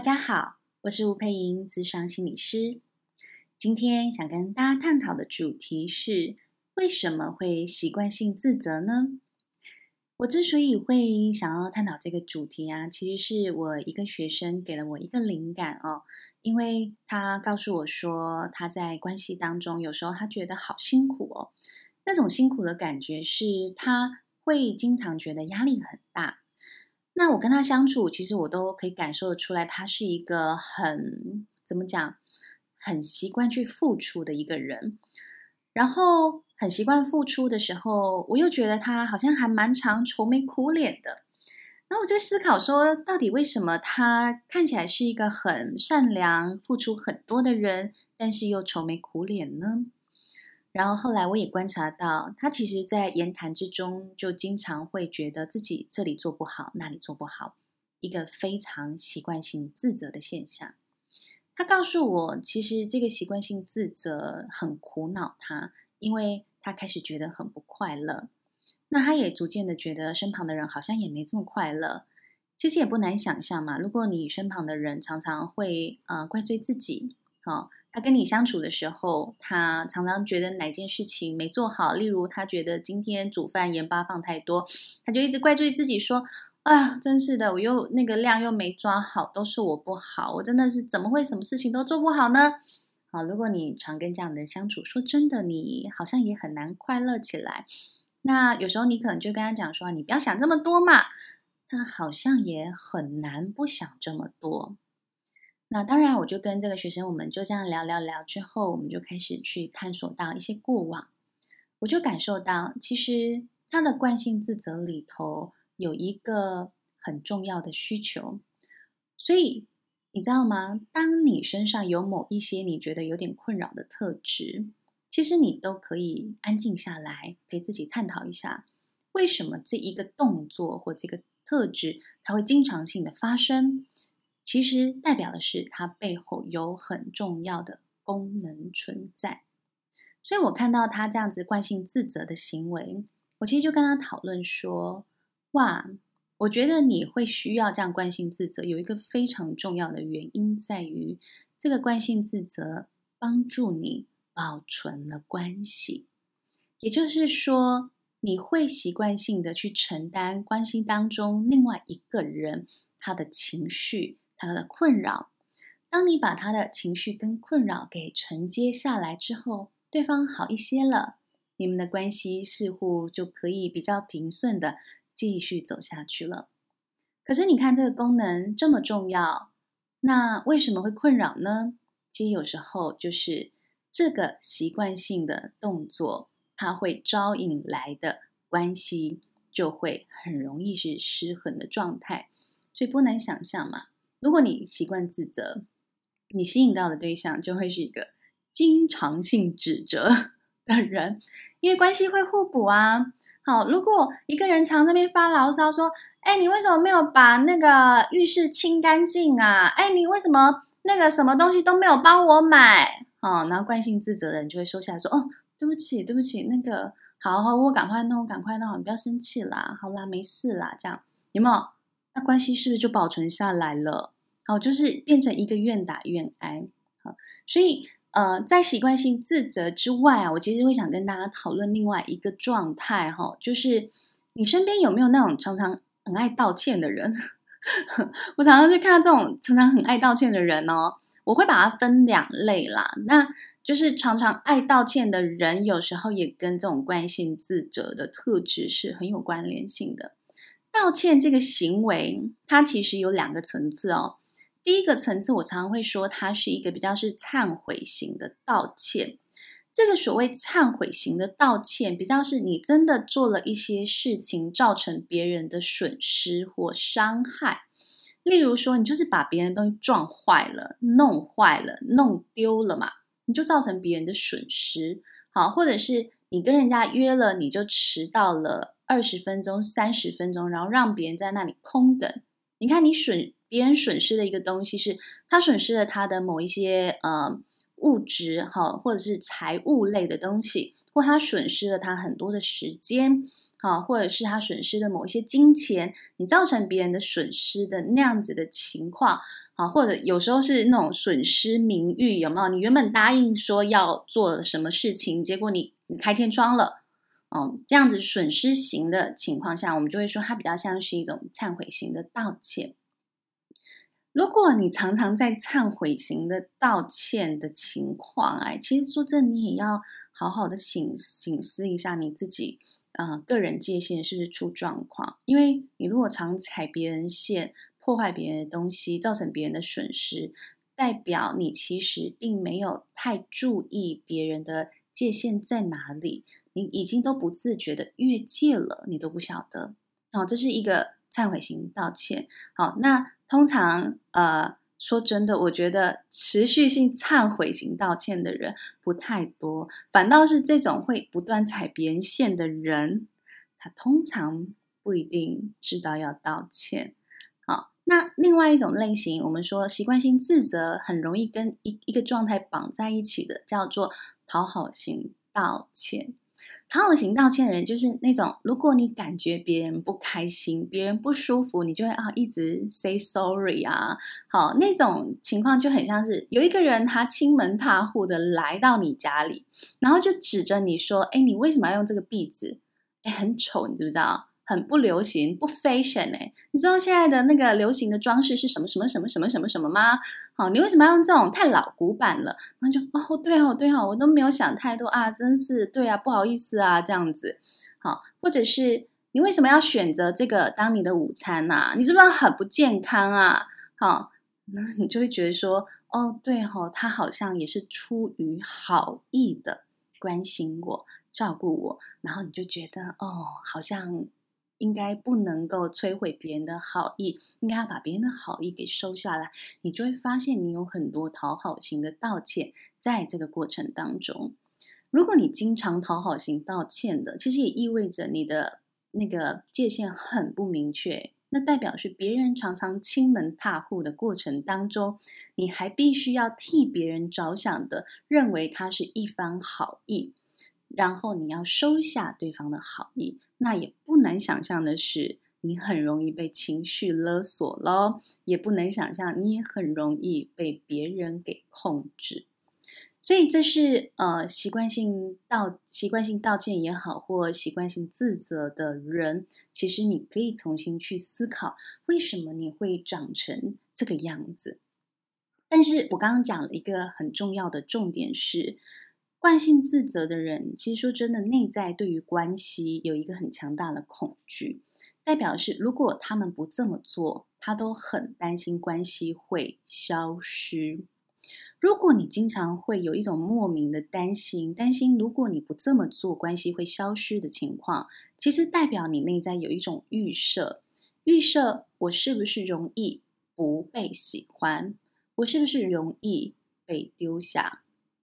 大家好，我是吴佩莹，咨商心理师。今天想跟大家探讨的主题是：为什么会习惯性自责呢？我之所以会想要探讨这个主题啊，其实是我一个学生给了我一个灵感哦，因为他告诉我说，他在关系当中有时候他觉得好辛苦哦，那种辛苦的感觉是他会经常觉得压力很大。那我跟他相处，其实我都可以感受得出来，他是一个很，怎么讲，很习惯去付出的一个人，然后。很习惯付出的时候，我又觉得他好像还蛮常愁眉苦脸的。然后我就思考说，到底为什么他看起来是一个很善良、付出很多的人，但是又愁眉苦脸呢？然后后来我也观察到，他其实在言谈之中就经常会觉得自己这里做不好，那里做不好，一个非常习惯性自责的现象。他告诉我，其实这个习惯性自责很苦恼他，因为。他开始觉得很不快乐，那他也逐渐的觉得身旁的人好像也没这么快乐。其实也不难想象嘛，如果你身旁的人常常会呃怪罪自己，哦，他跟你相处的时候，他常常觉得哪件事情没做好，例如他觉得今天煮饭盐巴放太多，他就一直怪罪自己说，啊，真是的，我又那个量又没抓好，都是我不好，我真的是怎么会什么事情都做不好呢？好，如果你常跟这样的人相处，说真的，你好像也很难快乐起来。那有时候你可能就跟他讲说：“你不要想这么多嘛。”他好像也很难不想这么多。那当然，我就跟这个学生，我们就这样聊聊聊之后，我们就开始去探索到一些过往。我就感受到，其实他的惯性自责里头有一个很重要的需求，所以。你知道吗？当你身上有某一些你觉得有点困扰的特质，其实你都可以安静下来，陪自己探讨一下，为什么这一个动作或这个特质它会经常性的发生？其实代表的是它背后有很重要的功能存在。所以我看到他这样子惯性自责的行为，我其实就跟他讨论说：哇！我觉得你会需要这样惯性自责，有一个非常重要的原因在于，这个惯性自责帮助你保存了关系。也就是说，你会习惯性的去承担关系当中另外一个人他的情绪、他的困扰。当你把他的情绪跟困扰给承接下来之后，对方好一些了，你们的关系似乎就可以比较平顺的。继续走下去了，可是你看这个功能这么重要，那为什么会困扰呢？其实有时候就是这个习惯性的动作，它会招引来的关系就会很容易是失衡的状态，所以不难想象嘛。如果你习惯自责，你吸引到的对象就会是一个经常性指责的人，因为关系会互补啊。好，如果一个人常在那边发牢骚说：“哎，你为什么没有把那个浴室清干净啊？哎，你为什么那个什么东西都没有帮我买？”哦，然后惯性自责的人就会收下来说：“哦，对不起，对不起，那个好好，我赶快弄，赶快弄，你不要生气啦，好啦，没事啦，这样有没有？那关系是不是就保存下来了？好，就是变成一个愿打愿挨。好，所以。呃，在习惯性自责之外啊，我其实会想跟大家讨论另外一个状态哈，就是你身边有没有那种常常很爱道歉的人？我常常去看到这种常常很爱道歉的人哦，我会把它分两类啦。那就是常常爱道歉的人，有时候也跟这种惯性自责的特质是很有关联性的。道歉这个行为，它其实有两个层次哦。第一个层次，我常常会说，它是一个比较是忏悔型的道歉。这个所谓忏悔型的道歉，比较是你真的做了一些事情，造成别人的损失或伤害。例如说，你就是把别人的东西撞坏了、弄坏了、弄丢了嘛，你就造成别人的损失。好，或者是你跟人家约了，你就迟到了二十分钟、三十分钟，然后让别人在那里空等。你看，你损。别人损失的一个东西是，他损失了他的某一些呃物质哈，或者是财物类的东西，或他损失了他很多的时间，好，或者是他损失的某一些金钱，你造成别人的损失的那样子的情况，好，或者有时候是那种损失名誉，有没有？你原本答应说要做什么事情，结果你你开天窗了，哦，这样子损失型的情况下，我们就会说它比较像是一种忏悔型的道歉。如果你常常在忏悔型的道歉的情况，哎，其实说真的，你也要好好的省省思一下你自己。啊、个人界限是不是出状况？因为你如果常踩别人线，破坏别人的东西，造成别人的损失，代表你其实并没有太注意别人的界限在哪里，你已经都不自觉的越界了，你都不晓得。哦，这是一个忏悔型道歉。好，那通常呃。说真的，我觉得持续性忏悔型道歉的人不太多，反倒是这种会不断踩别人线的人，他通常不一定知道要道歉。好，那另外一种类型，我们说习惯性自责，很容易跟一一个状态绑在一起的，叫做讨好型道歉。讨好型道歉的人就是那种，如果你感觉别人不开心、别人不舒服，你就会啊一直 say sorry 啊。好，那种情况就很像是有一个人他亲门踏户的来到你家里，然后就指着你说：“哎，你为什么要用这个壁纸？哎，很丑，你知不知道？”很不流行，不 fashion 哎，你知道现在的那个流行的装饰是什么什么什么什么什么什么吗？好，你为什么要用这种太老古板了？然后就哦，对哦，对哦，我都没有想太多啊，真是对啊，不好意思啊，这样子。好，或者是你为什么要选择这个当你的午餐呐？你知不知道很不健康啊？好，那你就会觉得说，哦，对哦，他好像也是出于好意的关心我、照顾我，然后你就觉得哦，好像。应该不能够摧毁别人的好意，应该要把别人的好意给收下来。你就会发现，你有很多讨好型的道歉，在这个过程当中，如果你经常讨好型道歉的，其实也意味着你的那个界限很不明确。那代表是别人常常亲门踏户的过程当中，你还必须要替别人着想的，认为他是一番好意。然后你要收下对方的好意，那也不难想象的是，你很容易被情绪勒索咯，也不能想象你也很容易被别人给控制。所以这是呃习惯性道习惯性道歉也好，或习惯性自责的人，其实你可以重新去思考，为什么你会长成这个样子。但是我刚刚讲了一个很重要的重点是。惯性自责的人，其实说真的，内在对于关系有一个很强大的恐惧，代表是如果他们不这么做，他都很担心关系会消失。如果你经常会有一种莫名的担心，担心如果你不这么做，关系会消失的情况，其实代表你内在有一种预设，预设我是不是容易不被喜欢，我是不是容易被丢下。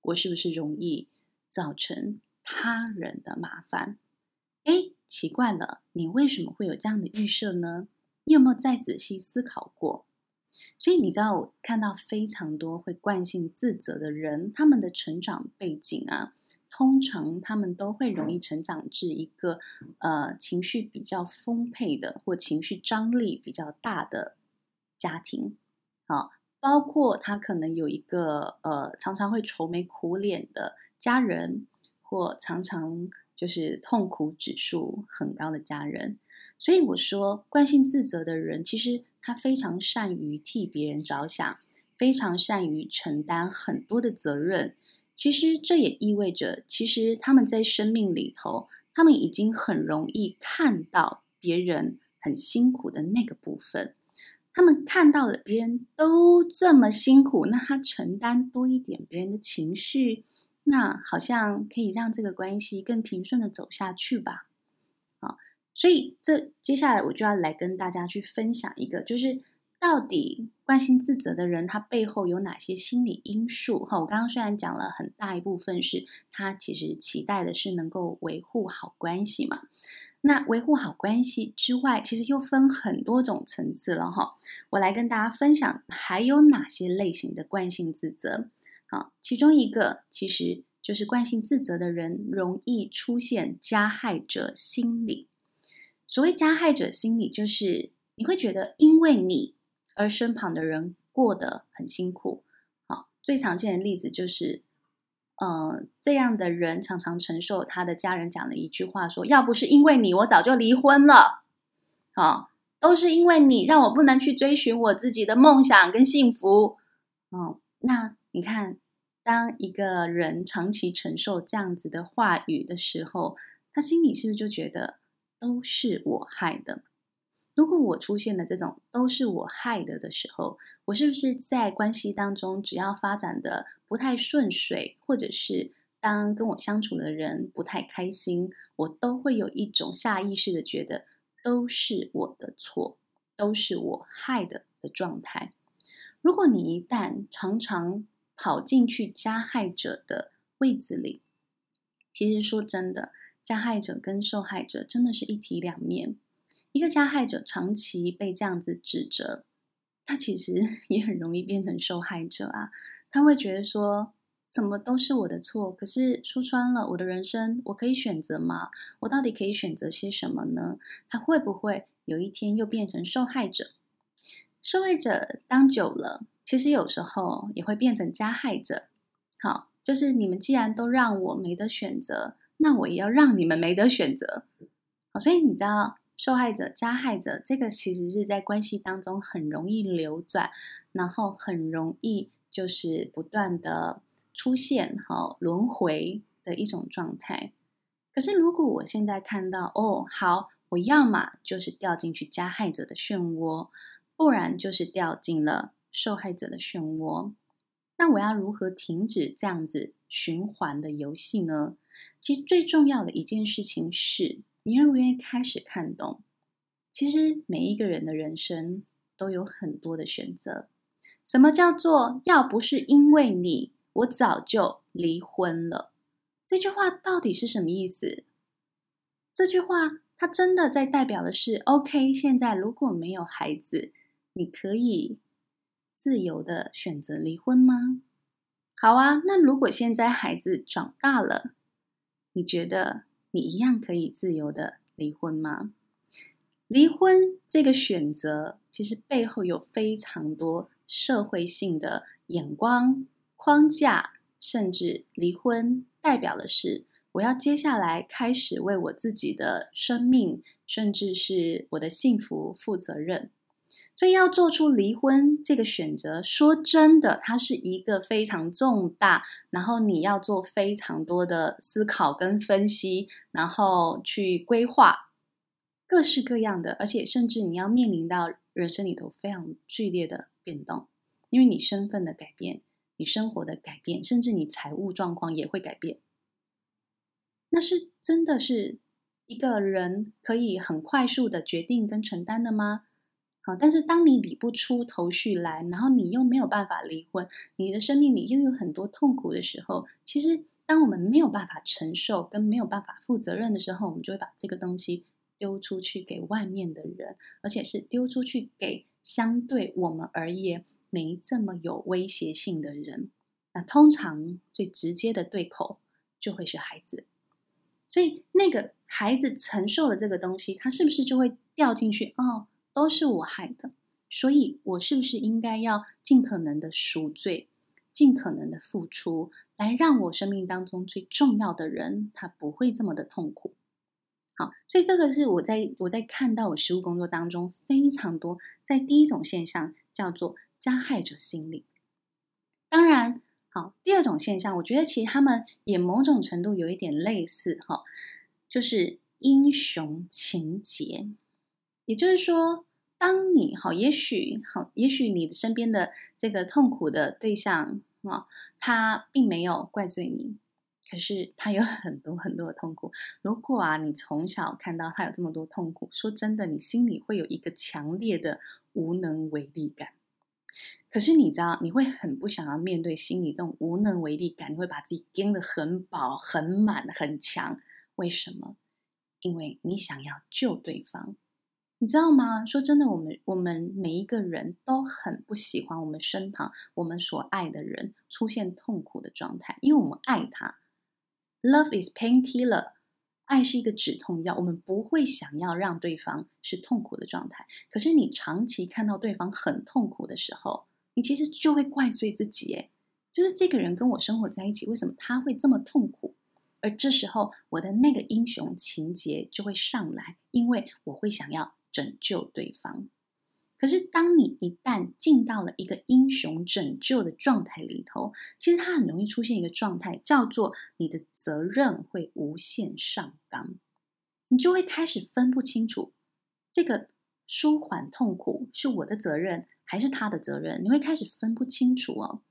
我是不是容易造成他人的麻烦？哎，奇怪了，你为什么会有这样的预设呢？你有没有再仔细思考过？所以你知道，我看到非常多会惯性自责的人，他们的成长背景啊，通常他们都会容易成长至一个呃情绪比较丰沛的或情绪张力比较大的家庭，好。包括他可能有一个呃，常常会愁眉苦脸的家人，或常常就是痛苦指数很高的家人。所以我说，惯性自责的人，其实他非常善于替别人着想，非常善于承担很多的责任。其实这也意味着，其实他们在生命里头，他们已经很容易看到别人很辛苦的那个部分。他们看到了别人都这么辛苦，那他承担多一点别人的情绪，那好像可以让这个关系更平顺的走下去吧。好，所以这接下来我就要来跟大家去分享一个，就是到底惯性自责的人他背后有哪些心理因素？哈，我刚刚虽然讲了很大一部分是他其实期待的是能够维护好关系嘛。那维护好关系之外，其实又分很多种层次了哈。我来跟大家分享还有哪些类型的惯性自责。好，其中一个其实就是惯性自责的人容易出现加害者心理。所谓加害者心理，就是你会觉得因为你而身旁的人过得很辛苦。好，最常见的例子就是，呃，这样的人常常承受他的家人讲的一句话说：“要不是因为你，我早就离婚了。”啊，都是因为你让我不能去追寻我自己的梦想跟幸福。嗯，那你看，当一个人长期承受这样子的话语的时候，他心里是不是就觉得都是我害的？如果我出现了这种都是我害的的时候，我是不是在关系当中，只要发展的不太顺遂，或者是当跟我相处的人不太开心，我都会有一种下意识的觉得都是我的错，都是我害的的状态。如果你一旦常常跑进去加害者的位子里，其实说真的，加害者跟受害者真的是一体两面。一个加害者长期被这样子指责，他其实 也很容易变成受害者啊。他会觉得说，怎么都是我的错？可是说穿了，我的人生我可以选择吗？我到底可以选择些什么呢？他会不会有一天又变成受害者？受害者当久了，其实有时候也会变成加害者。好，就是你们既然都让我没得选择，那我也要让你们没得选择。好，所以你知道，受害者、加害者这个其实是在关系当中很容易流转，然后很容易就是不断的出现、好轮回的一种状态。可是如果我现在看到，哦，好，我要么就是掉进去加害者的漩涡。不然就是掉进了受害者的漩涡。那我要如何停止这样子循环的游戏呢？其实最重要的一件事情是，你愿不愿意开始看懂？其实每一个人的人生都有很多的选择。什么叫做要不是因为你，我早就离婚了？这句话到底是什么意思？这句话它真的在代表的是，OK，现在如果没有孩子。你可以自由的选择离婚吗？好啊，那如果现在孩子长大了，你觉得你一样可以自由的离婚吗？离婚这个选择，其实背后有非常多社会性的眼光框架，甚至离婚代表的是我要接下来开始为我自己的生命，甚至是我的幸福负责任。所以要做出离婚这个选择，说真的，它是一个非常重大，然后你要做非常多的思考跟分析，然后去规划各式各样的，而且甚至你要面临到人生里头非常剧烈的变动，因为你身份的改变，你生活的改变，甚至你财务状况也会改变。那是真的是一个人可以很快速的决定跟承担的吗？好，但是当你理不出头绪来，然后你又没有办法离婚，你的生命里又有很多痛苦的时候，其实当我们没有办法承受跟没有办法负责任的时候，我们就会把这个东西丢出去给外面的人，而且是丢出去给相对我们而言没这么有威胁性的人。那通常最直接的对口就会是孩子，所以那个孩子承受了这个东西，他是不是就会掉进去？哦。都是我害的，所以我是不是应该要尽可能的赎罪，尽可能的付出，来让我生命当中最重要的人他不会这么的痛苦？好，所以这个是我在我在看到我实务工作当中非常多，在第一种现象叫做加害者心理。当然，好，第二种现象，我觉得其实他们也某种程度有一点类似，哈，就是英雄情结，也就是说。当你好，也许好，也许你的身边的这个痛苦的对象啊，他并没有怪罪你，可是他有很多很多的痛苦。如果啊，你从小看到他有这么多痛苦，说真的，你心里会有一个强烈的无能为力感。可是你知道，你会很不想要面对心里这种无能为力感，你会把自己撑得很饱、很满、很强。为什么？因为你想要救对方。你知道吗？说真的，我们我们每一个人都很不喜欢我们身旁我们所爱的人出现痛苦的状态，因为我们爱他。Love is painkiller，爱是一个止痛药，我们不会想要让对方是痛苦的状态。可是你长期看到对方很痛苦的时候，你其实就会怪罪自己，诶，就是这个人跟我生活在一起，为什么他会这么痛苦？而这时候，我的那个英雄情结就会上来，因为我会想要拯救对方。可是，当你一旦进到了一个英雄拯救的状态里头，其实它很容易出现一个状态，叫做你的责任会无限上纲，你就会开始分不清楚，这个舒缓痛苦是我的责任还是他的责任，你会开始分不清楚哦。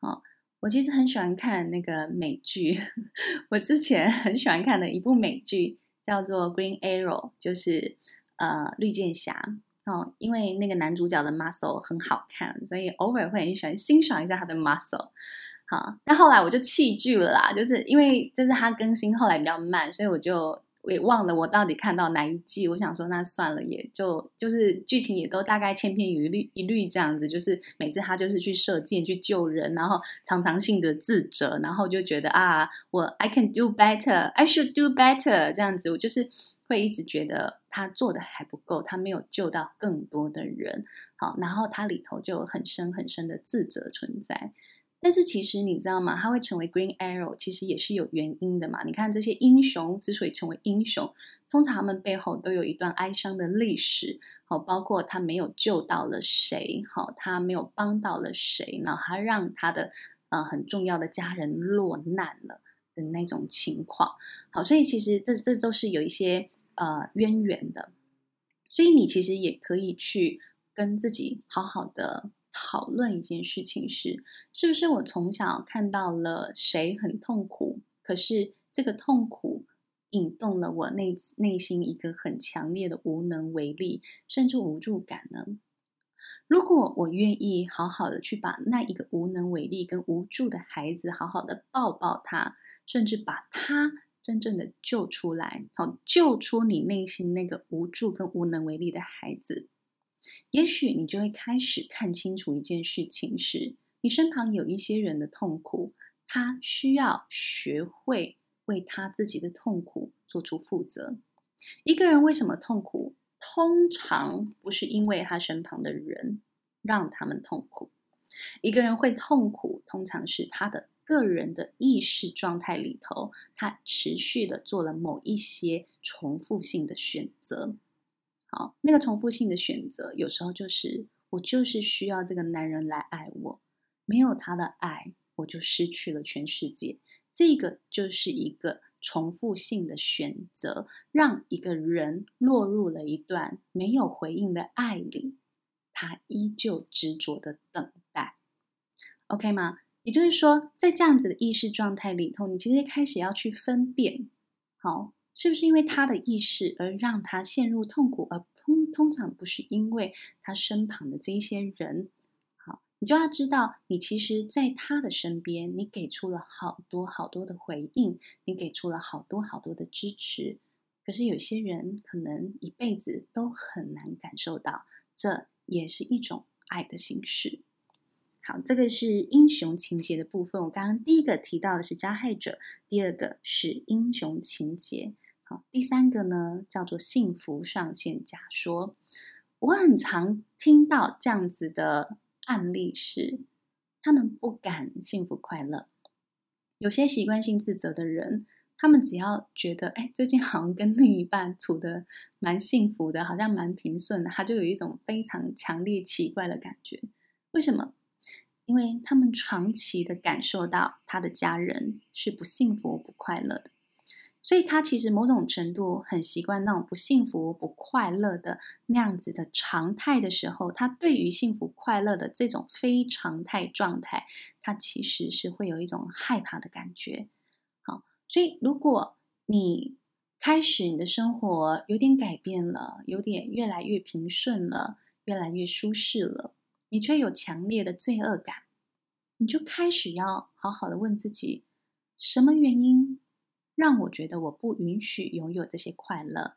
好，我其实很喜欢看那个美剧，我之前很喜欢看的一部美剧叫做《Green Arrow》，就是呃绿箭侠。哦，因为那个男主角的 muscle 很好看，所以偶尔会很喜欢欣赏一下他的 muscle。好，但后来我就弃剧了啦，就是因为就是他更新后来比较慢，所以我就我也忘了我到底看到哪一季。我想说，那算了，也就就是剧情也都大概千篇一律一律这样子，就是每次他就是去射箭去救人，然后常常性的自责，然后就觉得啊，我 I can do better，I should do better 这样子，我就是。会一直觉得他做的还不够，他没有救到更多的人，好，然后他里头就有很深很深的自责存在。但是其实你知道吗？他会成为 Green Arrow，其实也是有原因的嘛。你看这些英雄之所以成为英雄，通常他们背后都有一段哀伤的历史，好，包括他没有救到了谁，好，他没有帮到了谁，然后他让他的呃很重要的家人落难了的那种情况，好，所以其实这这都是有一些。呃，渊源的，所以你其实也可以去跟自己好好的讨论一件事情是：是不是我从小看到了谁很痛苦，可是这个痛苦引动了我内内心一个很强烈的无能为力，甚至无助感呢？如果我愿意好好的去把那一个无能为力跟无助的孩子好好的抱抱他，甚至把他。真正的救出来，好，救出你内心那个无助跟无能为力的孩子，也许你就会开始看清楚一件事情是：你身旁有一些人的痛苦，他需要学会为他自己的痛苦做出负责。一个人为什么痛苦？通常不是因为他身旁的人让他们痛苦。一个人会痛苦，通常是他的。个人的意识状态里头，他持续的做了某一些重复性的选择。好，那个重复性的选择，有时候就是我就是需要这个男人来爱我，没有他的爱，我就失去了全世界。这个就是一个重复性的选择，让一个人落入了一段没有回应的爱里，他依旧执着的等待。OK 吗？也就是说，在这样子的意识状态里头，你其实开始要去分辨，好，是不是因为他的意识而让他陷入痛苦，而通通常不是因为他身旁的这一些人，好，你就要知道，你其实在他的身边，你给出了好多好多的回应，你给出了好多好多的支持，可是有些人可能一辈子都很难感受到，这也是一种爱的形式。好，这个是英雄情结的部分。我刚刚第一个提到的是加害者，第二个是英雄情结。好，第三个呢叫做幸福上限假说。我很常听到这样子的案例是，他们不敢幸福快乐。有些习惯性自责的人，他们只要觉得，哎，最近好像跟另一半处的蛮幸福的，好像蛮平顺的，他就有一种非常强烈奇怪的感觉。为什么？因为他们长期的感受到他的家人是不幸福、不快乐的，所以他其实某种程度很习惯那种不幸福、不快乐的那样子的常态的时候，他对于幸福快乐的这种非常态状态，他其实是会有一种害怕的感觉。好，所以如果你开始你的生活有点改变了，有点越来越平顺了，越来越舒适了。你却有强烈的罪恶感，你就开始要好好的问自己：什么原因让我觉得我不允许拥有这些快乐？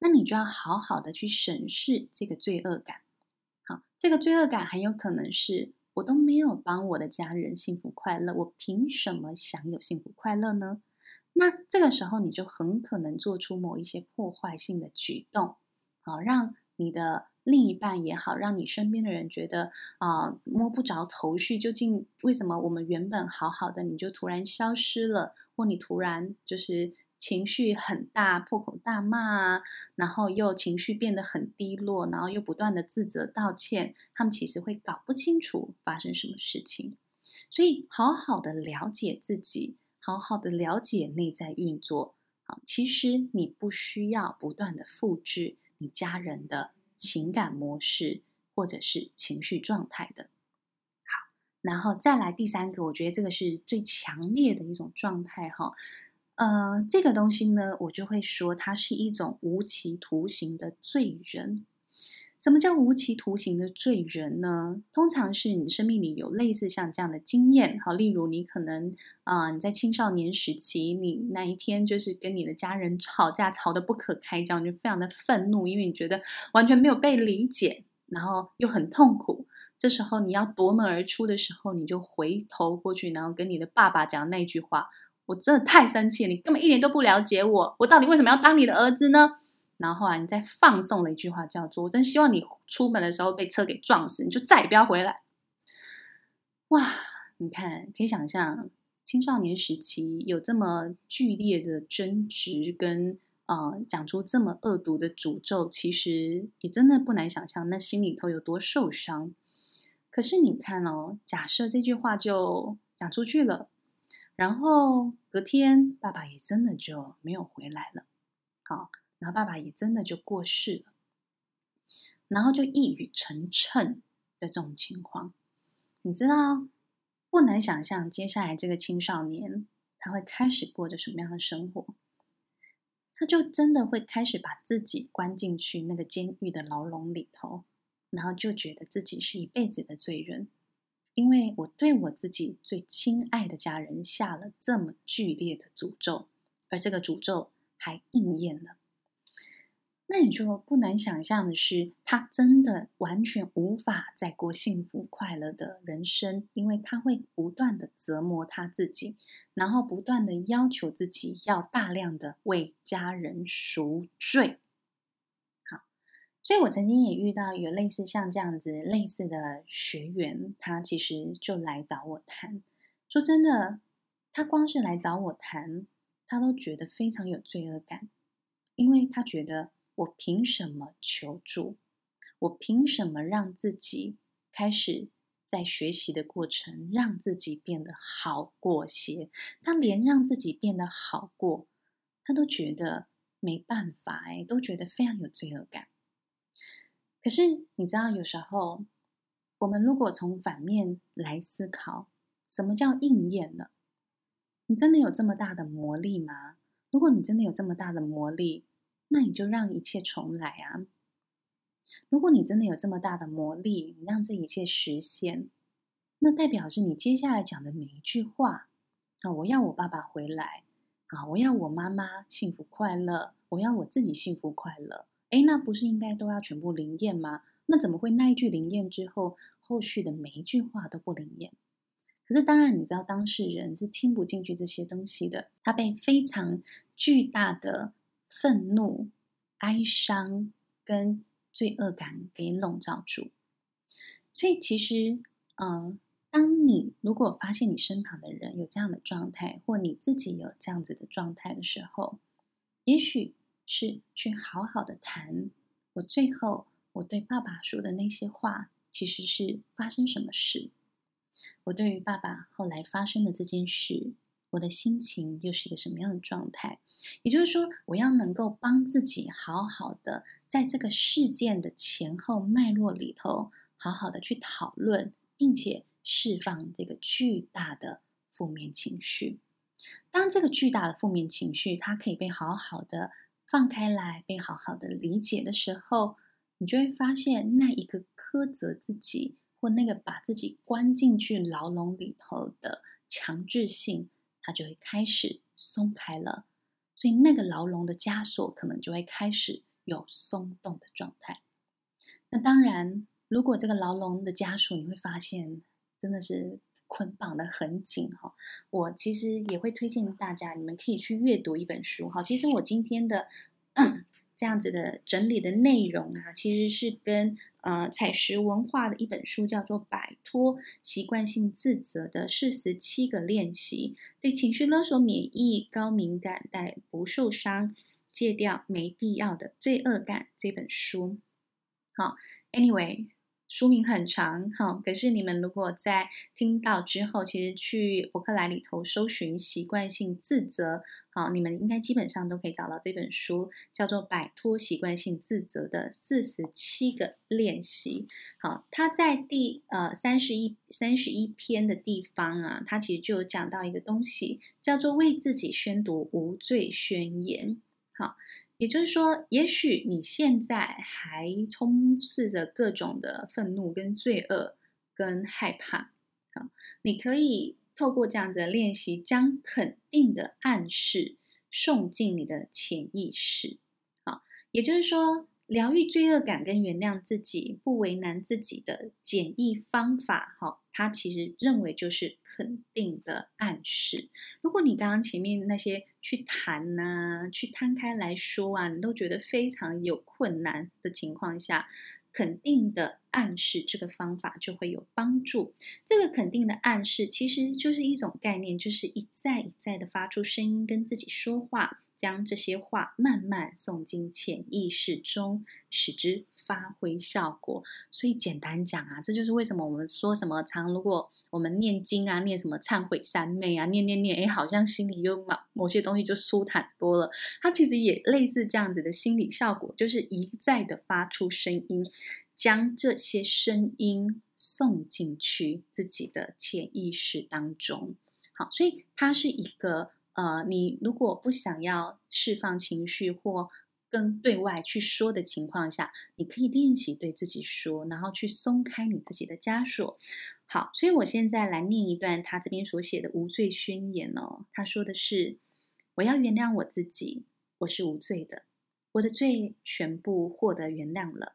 那你就要好好的去审视这个罪恶感。好，这个罪恶感很有可能是我都没有帮我的家人幸福快乐，我凭什么享有幸福快乐呢？那这个时候你就很可能做出某一些破坏性的举动，好，让你的另一半也好，让你身边的人觉得啊、摸不着头绪，究竟为什么我们原本好好的，你就突然消失了，或你突然就是。情绪很大，破口大骂啊，然后又情绪变得很低落，然后又不断的自责道歉，他们其实会搞不清楚发生什么事情。所以，好好的了解自己，好好的了解内在运作。好，其实你不需要不断的复制你家人的情感模式或者是情绪状态的。然后再来第三个，我觉得这个是最强烈的一种状态哈。呃，这个东西呢，我就会说它是一种无期徒刑的罪人。什么叫无期徒刑的罪人呢？通常是你生命里有类似像这样的经验，好，例如你可能啊、你在青少年时期，你那一天就是跟你的家人吵架，吵得不可开交，你就非常的愤怒，因为你觉得完全没有被理解，然后又很痛苦。这时候你要夺门而出的时候，你就回头过去，然后跟你的爸爸讲那句话。我真的太生气了，你根本一点都不了解我，我到底为什么要当你的儿子呢？然后后来你再放送了一句话，叫做“我真希望你出门的时候被车给撞死，你就再也不要回来。”哇，你看，可以想象青少年时期有这么剧烈的争执跟，跟呃讲出这么恶毒的诅咒，其实也真的不难想象，那心里头有多受伤。可是你看哦，假设这句话就讲出去了。然后隔天，爸爸也真的就没有回来了，好，然后爸爸也真的就过世了，然后就一语成谶的这种情况，你知道，不难想象接下来这个青少年他会开始过着什么样的生活，他就真的会开始把自己关进去那个监狱的牢笼里头，然后就觉得自己是一辈子的罪人。因为我对我自己最亲爱的家人下了这么剧烈的诅咒，而这个诅咒还应验了，那你就不难想象的是，他真的完全无法再过幸福快乐的人生，因为他会不断的折磨他自己，然后不断的要求自己要大量的为家人赎罪。所以我曾经也遇到有类似像这样子类似的学员，他其实就来找我谈。说真的，他光是来找我谈，他都觉得非常有罪恶感，因为他觉得我凭什么求助？我凭什么让自己开始在学习的过程，让自己变得好过些？他连让自己变得好过，他都觉得没办法，哎，都觉得非常有罪恶感。可是你知道，有时候我们如果从反面来思考，什么叫应验了？你真的有这么大的魔力吗？如果你真的有这么大的魔力，那你就让一切重来啊！如果你真的有这么大的魔力，你让这一切实现，那代表着你接下来讲的每一句话啊，我要我爸爸回来啊，我要我妈妈幸福快乐，我要我自己幸福快乐。哎，那不是应该都要全部灵验吗？那怎么会那一句灵验之后，后续的每一句话都不灵验？可是当然，你知道当事人是听不进去这些东西的，他被非常巨大的愤怒、哀伤跟罪恶感给笼罩住。所以其实，嗯，当你如果发现你身旁的人有这样的状态，或你自己有这样子的状态的时候，也许。是去好好的谈，我最后我对爸爸说的那些话，其实是发生什么事？我对于爸爸后来发生的这件事，我的心情又是一个什么样的状态？也就是说，我要能够帮自己好好的在这个事件的前后脉络里头，好好的去讨论，并且释放这个巨大的负面情绪。当这个巨大的负面情绪，它可以被好好的。放开来，被好好的理解的时候，你就会发现那一个苛责自己，或那个把自己关进去牢笼里头的强制性，它就会开始松开了。所以那个牢笼的枷锁可能就会开始有松动的状态。那当然，如果这个牢笼的枷锁，你会发现真的是捆绑得很紧哈。我其实也会推荐大家，你们可以去阅读一本书哈。其实我今天的 这样子的整理的内容啊，其实是跟呃采石文化的一本书叫做《摆脱习惯性自责的四十七个练习：对情绪勒索免疫、高敏感但不受伤、戒掉没必要的罪恶感》这本书。好，Anyway。书名很长哈，可是你们如果在听到之后，其实去博客来里头搜寻习惯性自责，好，你们应该基本上都可以找到这本书，叫做《摆脱习惯性自责的四十七个练习》。好，它在第呃三十一三十一篇的地方啊，它其实就有讲到一个东西，叫做为自己宣读无罪宣言。好。也就是说，也许你现在还充斥着各种的愤怒、跟罪恶、跟害怕。啊，你可以透过这样子的练习，将肯定的暗示送进你的潜意识。好，也就是说。疗愈罪恶感跟原谅自己，不为难自己的简易方法，哈，他其实认为就是肯定的暗示。如果你刚刚前面那些去谈呐、去摊开来说啊，你都觉得非常有困难的情况下，肯定的暗示这个方法就会有帮助。这个肯定的暗示其实就是一种概念，就是一再一再的发出声音跟自己说话。将这些话慢慢送进潜意识中，使之发挥效果。所以简单讲啊，这就是为什么我们说什么常，如果我们念经啊，念什么忏悔三昧啊，念念念，哎，好像心里又某某些东西就舒坦多了。它其实也类似这样子的心理效果，就是一再的发出声音，将这些声音送进去自己的潜意识当中。好，所以它是一个。呃，你如果不想要释放情绪或跟对外去说的情况下，你可以练习对自己说，然后去松开你自己的枷锁。好，所以我现在来念一段他这边所写的无罪宣言哦。他说的是：“我要原谅我自己，我是无罪的，我的罪全部获得原谅了，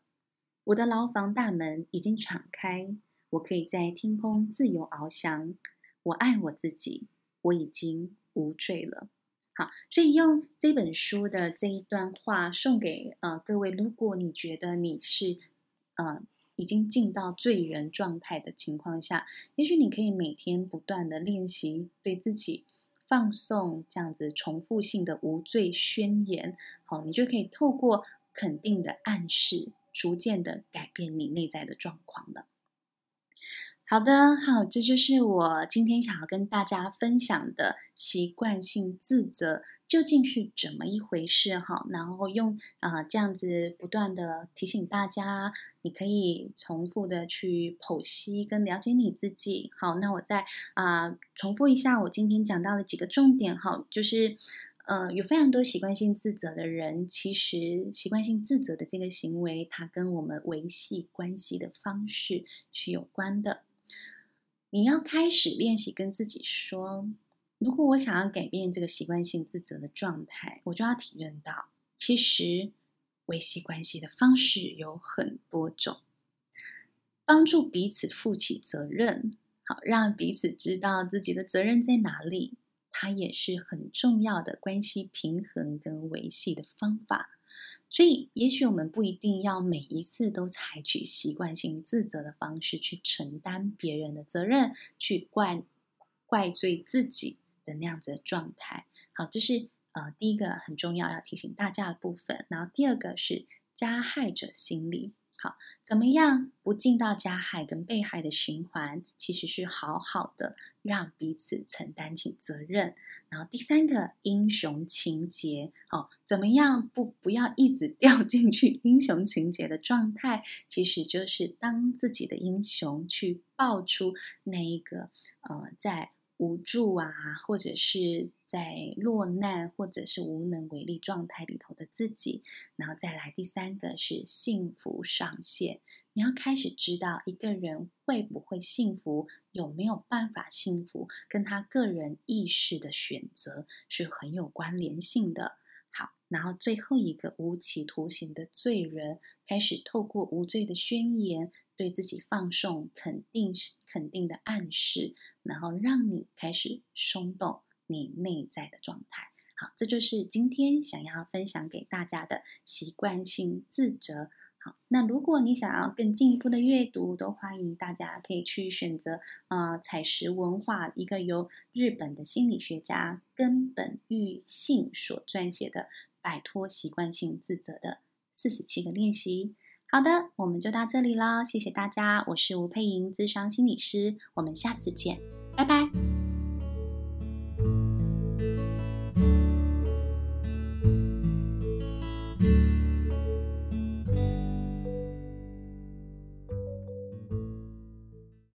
我的牢房大门已经敞开，我可以在天空自由翱翔。我爱我自己，我已经。”无罪了，好，所以用这本书的这一段话送给呃各位，如果你觉得你是呃已经进到罪人状态的情况下，也许你可以每天不断的练习对自己放送这样子重复性的无罪宣言，好，你就可以透过肯定的暗示，逐渐的改变你内在的状况了。好的，好，这就是我今天想要跟大家分享的习惯性自责究竟是怎么一回事哈。然后用啊、这样子不断的提醒大家，你可以重复的去剖析跟了解你自己。好，那我再啊、重复一下我今天讲到的几个重点哈，就是呃有非常多习惯性自责的人，其实习惯性自责的这个行为，它跟我们维系关系的方式是有关的。你要开始练习跟自己说：如果我想要改变这个习惯性自责的状态，我就要体认到，其实维系关系的方式有很多种，帮助彼此负起责任，好，让彼此知道自己的责任在哪里，它也是很重要的关系平衡跟维系的方法。所以，也许我们不一定要每一次都采取习惯性自责的方式去承担别人的责任，去怪怪罪自己的那样子的状态。好，这是呃第一个很重要要提醒大家的部分。然后第二个是加害者心理。好，怎么样不进到加害跟被害的循环？其实是好好的让彼此承担起责任。然后第三个英雄情结，哦，怎么样不不要一直 掉进去英雄情结的状态？其实就是当自己的英雄，去爆出那一个呃在。无助啊，或者是在落难，或者是无能为力状态里头的自己，然后再来第三个是幸福上限。你要开始知道一个人会不会幸福，有没有办法幸福，跟他个人意识的选择是很有关联性的。好，然后最后一个无期徒刑的罪人，开始透过无罪的宣言，对自己放送肯定肯定的暗示。然后让你开始松动你内在的状态。好，这就是今天想要分享给大家的习惯性自责。好，那如果你想要更进一步的阅读，都欢迎大家可以去选择呃采石文化一个由日本的心理学家根本裕幸所撰写的《摆脱习惯性自责的四十七个练习》。好的，我们就到这里了，谢谢大家，我是吴佩莹，咨商心理师，我们下次见，拜拜。